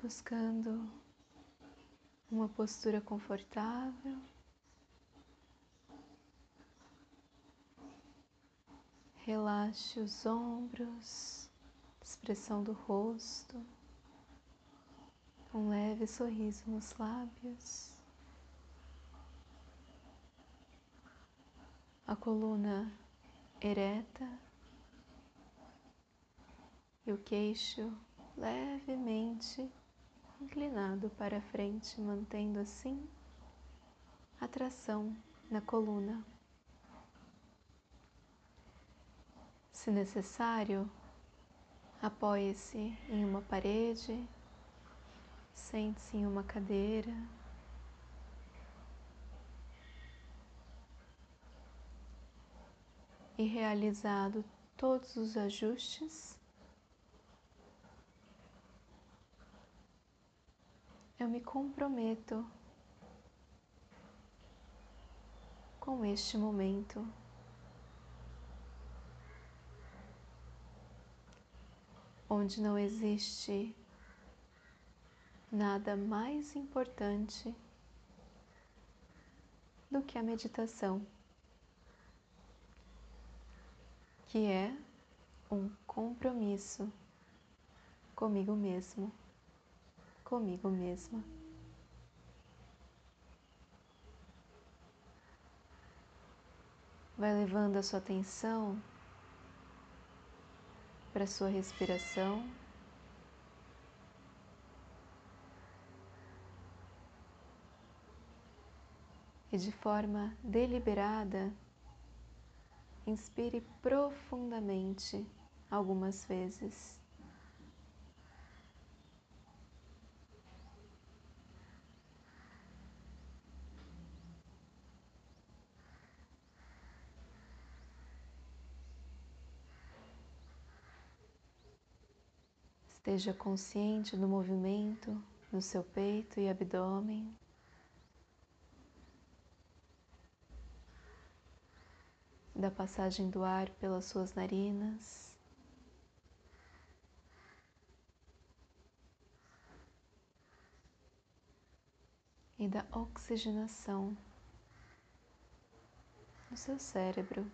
buscando uma postura confortável. Relaxe os ombros, expressão do rosto, um leve sorriso nos lábios. A coluna ereta e o queixo levemente inclinado para frente, mantendo assim a tração na coluna. Se necessário, apoie-se em uma parede, sente-se em uma cadeira. E realizado todos os ajustes, eu me comprometo com este momento. onde não existe nada mais importante do que a meditação, que é um compromisso comigo mesmo, comigo mesma. Vai levando a sua atenção para sua respiração. E de forma deliberada, inspire profundamente algumas vezes. Esteja consciente do movimento no seu peito e abdômen. Da passagem do ar pelas suas narinas. E da oxigenação no seu cérebro.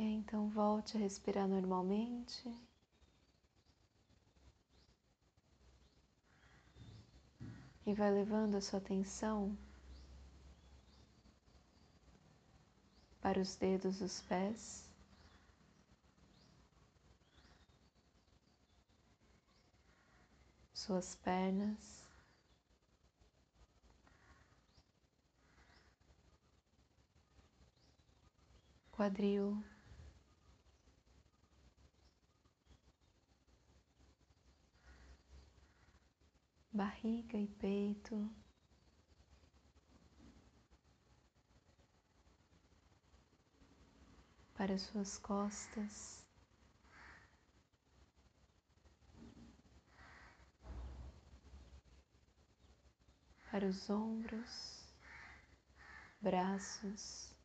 Aí, então volte a respirar normalmente. E vai levando a sua atenção para os dedos dos pés. Suas pernas. Quadril. Barriga e peito. Para suas costas, para os ombros, braços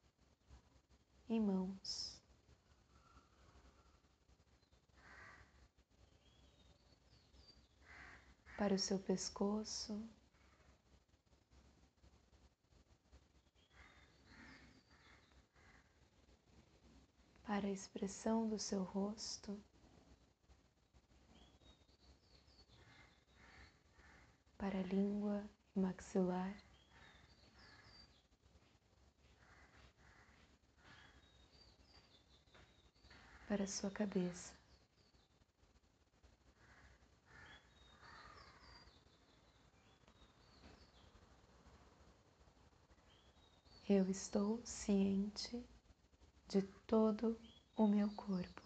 e mãos. Para o seu pescoço. Para a expressão do seu rosto, para a língua e maxilar, para a sua cabeça. Eu estou ciente de todo o meu corpo.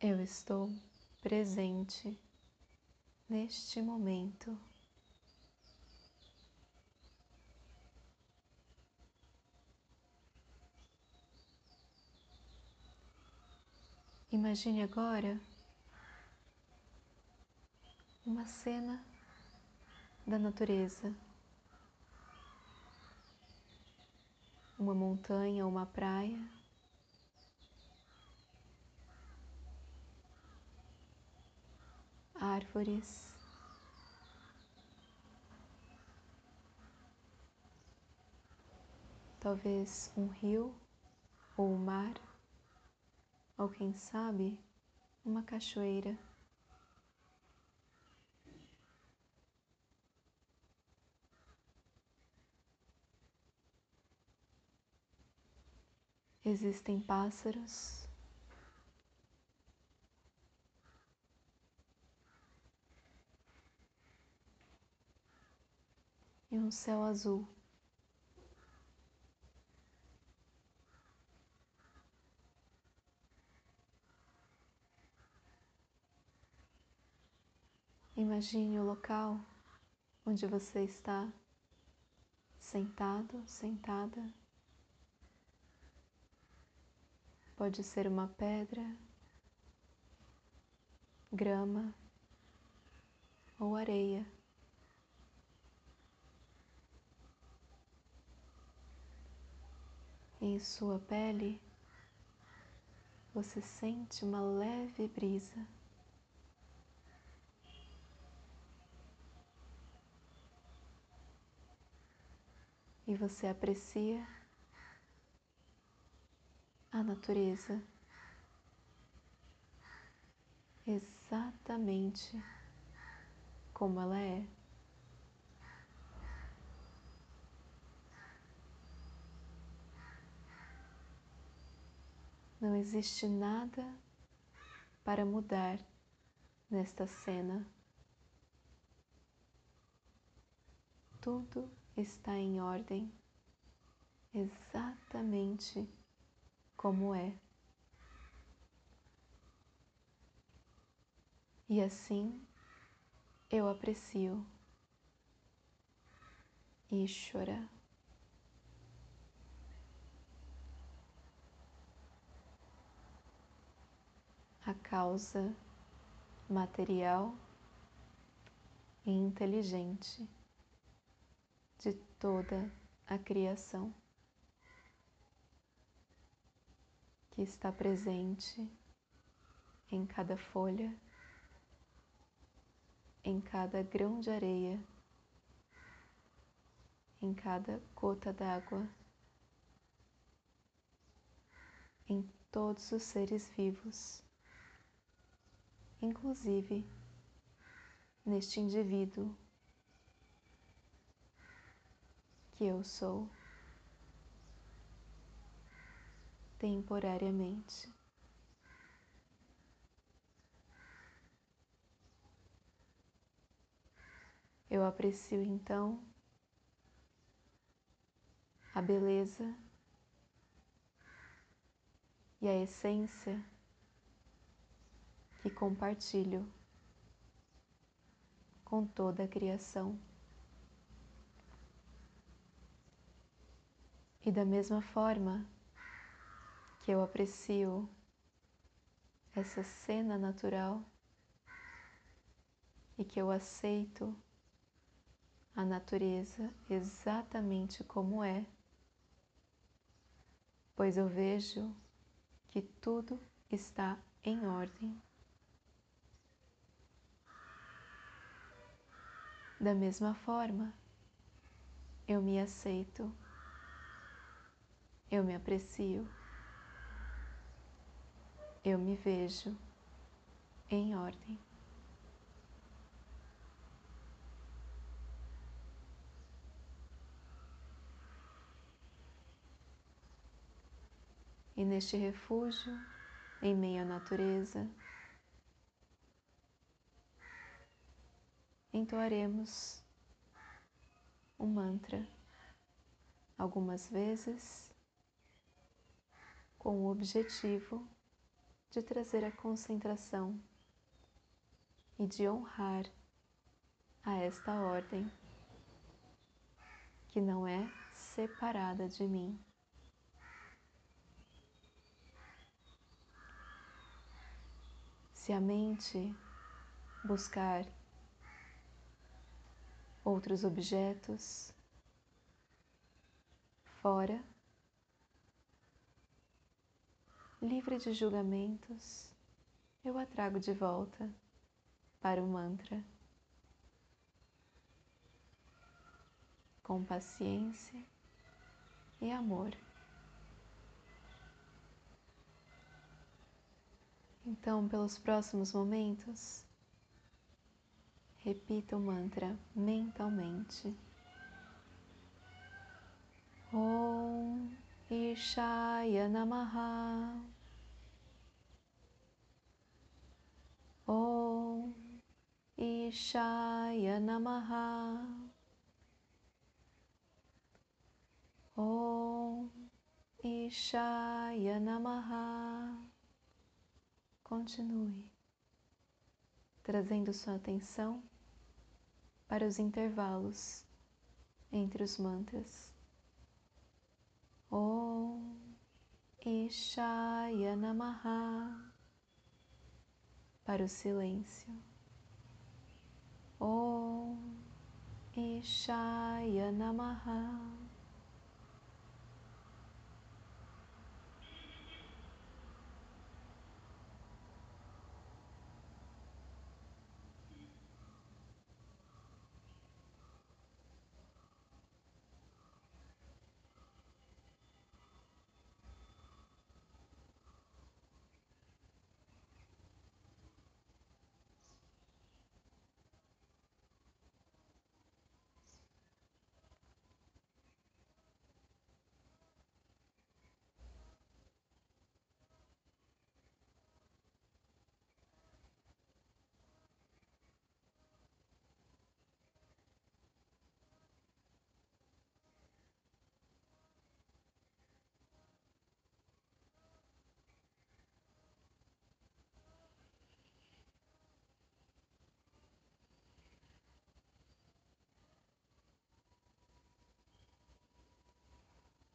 Eu estou presente neste momento. Imagine agora uma cena da natureza, uma montanha, uma praia. Árvores, talvez um rio ou um mar, ou quem sabe uma cachoeira. Existem pássaros. E um céu azul. Imagine o local onde você está sentado, sentada. Pode ser uma pedra, grama ou areia. Em sua pele, você sente uma leve brisa. E você aprecia a natureza exatamente como ela é. Não existe nada para mudar nesta cena. Tudo está em ordem, exatamente como é. E assim eu aprecio Ishvara. A causa material e inteligente de toda a criação. Que está presente em cada folha, em cada grão de areia, em cada gota d'água, em todos os seres vivos, inclusive neste indivíduo que eu sou. Temporariamente. Eu aprecio então a beleza e a essência que compartilho com toda a criação. E da mesma forma, que eu aprecio essa cena natural e que eu aceito a natureza exatamente como é, pois eu vejo que tudo está em ordem. Da mesma forma, eu me aceito, eu me aprecio eu me vejo em ordem. E neste refúgio, em meio à natureza, entoaremos um mantra algumas vezes com o objetivo de trazer a concentração e de honrar a esta ordem que não é separada de mim. Se a mente buscar outros objetos fora, livre de julgamentos, eu a trago de volta para o mantra. Com paciência e amor. Então, pelos próximos momentos, repita o mantra mentalmente. Om Ishaya Namaha. Om Ishaya Namaha. Om Ishaya Namaha. Continue trazendo sua atenção para os intervalos entre os mantras. Om Ishaya Namaha para o silêncio. Om Ishaya Namaha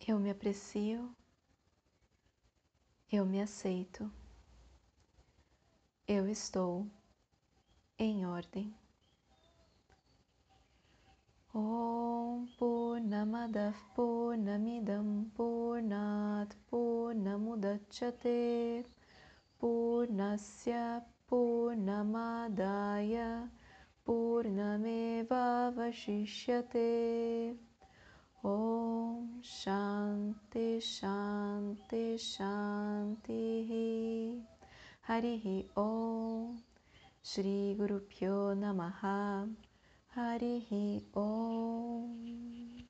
Eu me aprecio, eu me aceito, eu estou em ordem. Om Purnamadav Purnamidam Purnat Purnamudachyate Purnasya Purnamadaya Purnameva Vashishyate Om Shanti Shanti Shanti Harihi Om. Shri Guru Pyo Namaha Harihi Om